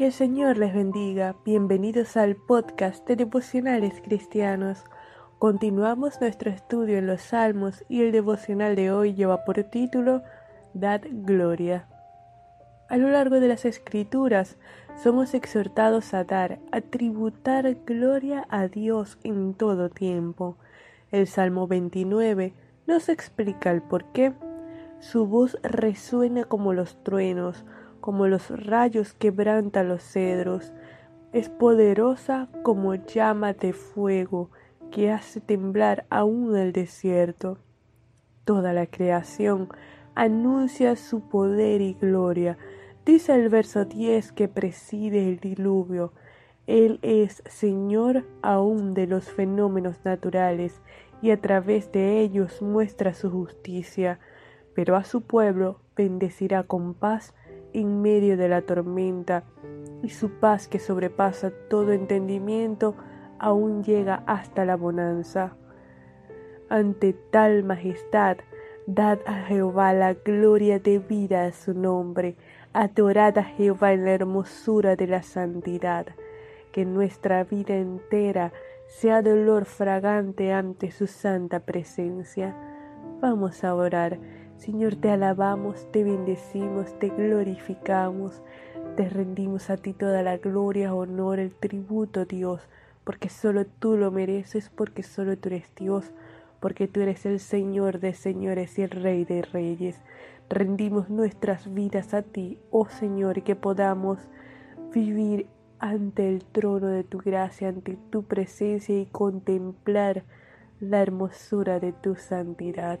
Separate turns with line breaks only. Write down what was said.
Que el Señor les bendiga. Bienvenidos al podcast de devocionales cristianos. Continuamos nuestro estudio en los Salmos y el devocional de hoy lleva por título Dad Gloria. A lo largo de las Escrituras somos exhortados a dar, a tributar gloria a Dios en todo tiempo. El Salmo 29 nos explica el por qué. Su voz resuena como los truenos, como los rayos quebranta los cedros, es poderosa como llama de fuego que hace temblar aún el desierto. Toda la creación anuncia su poder y gloria. Dice el verso 10 que preside el diluvio. Él es Señor aún de los fenómenos naturales y a través de ellos muestra su justicia, pero a su pueblo bendecirá con paz en medio de la tormenta, y su paz que sobrepasa todo entendimiento aún llega hasta la bonanza. Ante tal majestad, dad a Jehová la gloria debida a su nombre, adorad a Jehová en la hermosura de la santidad, que nuestra vida entera sea dolor fragante ante su santa presencia. Vamos a orar. Señor, te alabamos, te bendecimos, te glorificamos, te rendimos a ti toda la gloria, honor, el tributo, Dios, porque solo tú lo mereces, porque solo tú eres Dios, porque tú eres el Señor de señores y el Rey de reyes. Rendimos nuestras vidas a ti, oh Señor, que podamos vivir ante el trono de tu gracia, ante tu presencia y contemplar la hermosura de tu santidad.